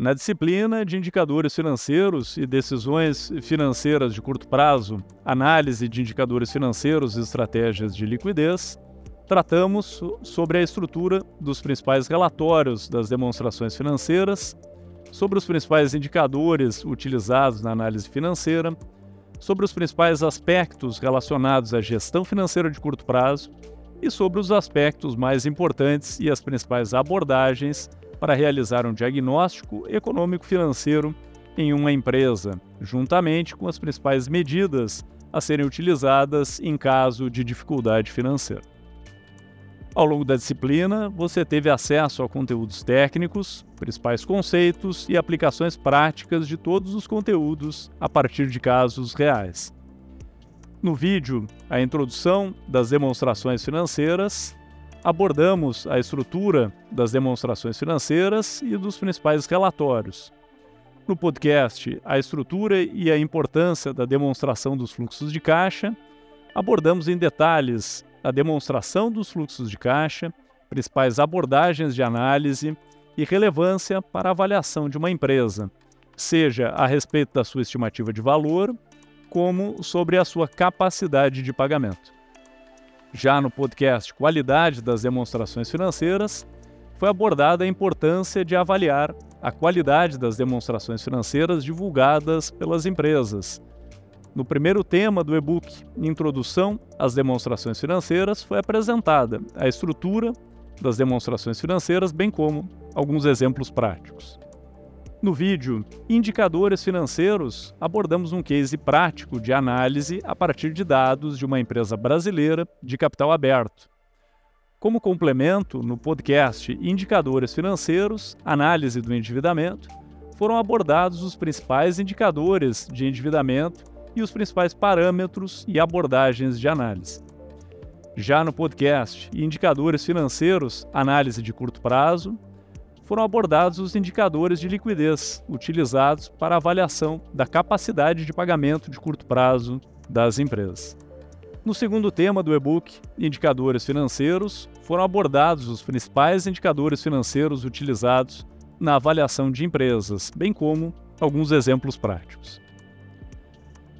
Na disciplina de indicadores financeiros e decisões financeiras de curto prazo, análise de indicadores financeiros e estratégias de liquidez, tratamos sobre a estrutura dos principais relatórios das demonstrações financeiras, sobre os principais indicadores utilizados na análise financeira, sobre os principais aspectos relacionados à gestão financeira de curto prazo e sobre os aspectos mais importantes e as principais abordagens para realizar um diagnóstico econômico-financeiro em uma empresa, juntamente com as principais medidas a serem utilizadas em caso de dificuldade financeira. Ao longo da disciplina, você teve acesso a conteúdos técnicos, principais conceitos e aplicações práticas de todos os conteúdos a partir de casos reais. No vídeo, a introdução das demonstrações financeiras abordamos a estrutura das demonstrações financeiras e dos principais relatórios. No podcast, a estrutura e a importância da demonstração dos fluxos de caixa, abordamos em detalhes a demonstração dos fluxos de caixa, principais abordagens de análise e relevância para a avaliação de uma empresa, seja a respeito da sua estimativa de valor, como sobre a sua capacidade de pagamento. Já no podcast Qualidade das Demonstrações Financeiras, foi abordada a importância de avaliar a qualidade das demonstrações financeiras divulgadas pelas empresas. No primeiro tema do e-book Introdução às Demonstrações Financeiras, foi apresentada a estrutura das demonstrações financeiras, bem como alguns exemplos práticos. No vídeo Indicadores Financeiros, abordamos um case prático de análise a partir de dados de uma empresa brasileira de capital aberto. Como complemento, no podcast Indicadores Financeiros Análise do Endividamento, foram abordados os principais indicadores de endividamento e os principais parâmetros e abordagens de análise. Já no podcast Indicadores Financeiros Análise de Curto Prazo, foram abordados os indicadores de liquidez utilizados para avaliação da capacidade de pagamento de curto prazo das empresas. No segundo tema do e-book, Indicadores Financeiros, foram abordados os principais indicadores financeiros utilizados na avaliação de empresas, bem como alguns exemplos práticos.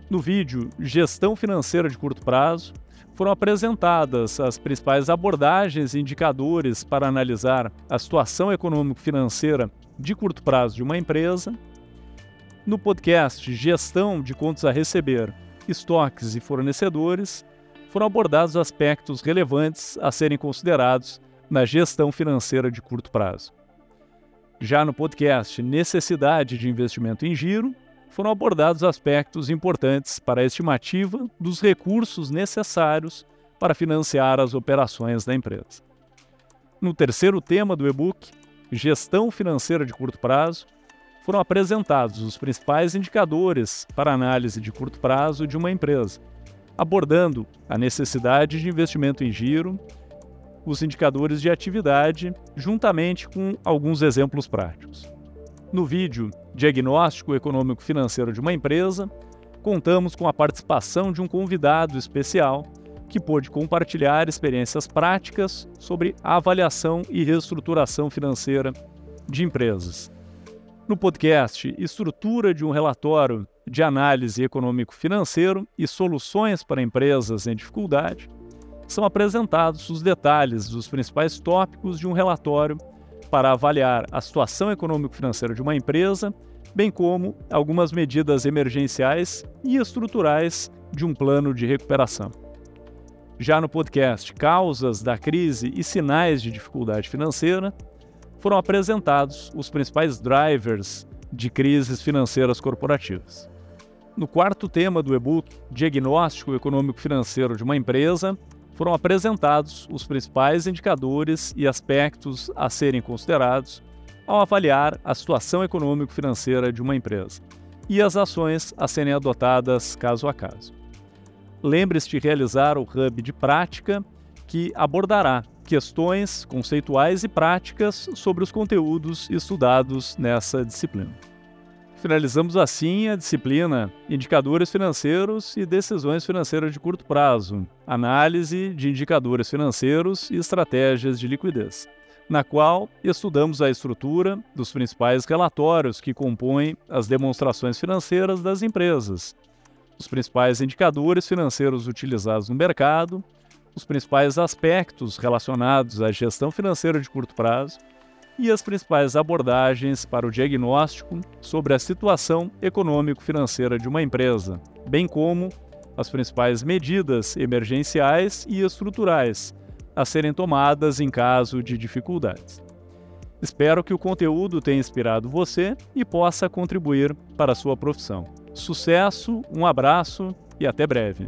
No vídeo Gestão Financeira de Curto Prazo, foram apresentadas as principais abordagens e indicadores para analisar a situação econômico-financeira de curto prazo de uma empresa. No podcast Gestão de Contas a Receber, Estoques e Fornecedores, foram abordados aspectos relevantes a serem considerados na gestão financeira de curto prazo. Já no podcast Necessidade de Investimento em Giro, foram abordados aspectos importantes para a estimativa dos recursos necessários para financiar as operações da empresa. No terceiro tema do e-book, Gestão Financeira de Curto Prazo, foram apresentados os principais indicadores para análise de curto prazo de uma empresa, abordando a necessidade de investimento em giro, os indicadores de atividade, juntamente com alguns exemplos práticos. No vídeo Diagnóstico Econômico Financeiro de uma Empresa, contamos com a participação de um convidado especial que pôde compartilhar experiências práticas sobre a avaliação e reestruturação financeira de empresas. No podcast Estrutura de um Relatório de Análise Econômico-Financeiro e Soluções para Empresas em Dificuldade, são apresentados os detalhes dos principais tópicos de um relatório para avaliar a situação econômico-financeira de uma empresa, bem como algumas medidas emergenciais e estruturais de um plano de recuperação. Já no podcast Causas da Crise e Sinais de Dificuldade Financeira, foram apresentados os principais drivers de crises financeiras corporativas. No quarto tema do e-book Diagnóstico Econômico-Financeiro de uma Empresa, foram apresentados os principais indicadores e aspectos a serem considerados ao avaliar a situação econômico-financeira de uma empresa e as ações a serem adotadas caso a caso. Lembre-se de realizar o hub de prática que abordará questões conceituais e práticas sobre os conteúdos estudados nessa disciplina. Finalizamos assim a disciplina Indicadores Financeiros e Decisões Financeiras de Curto Prazo, análise de indicadores financeiros e estratégias de liquidez. na qual estudamos a estrutura dos principais relatórios que compõem as demonstrações financeiras das empresas, os principais indicadores financeiros utilizados no mercado, os principais aspectos relacionados à gestão financeira de curto prazo e as principais abordagens para o diagnóstico sobre a situação econômico-financeira de uma empresa, bem como as principais medidas emergenciais e estruturais a serem tomadas em caso de dificuldades. Espero que o conteúdo tenha inspirado você e possa contribuir para a sua profissão. Sucesso, um abraço e até breve.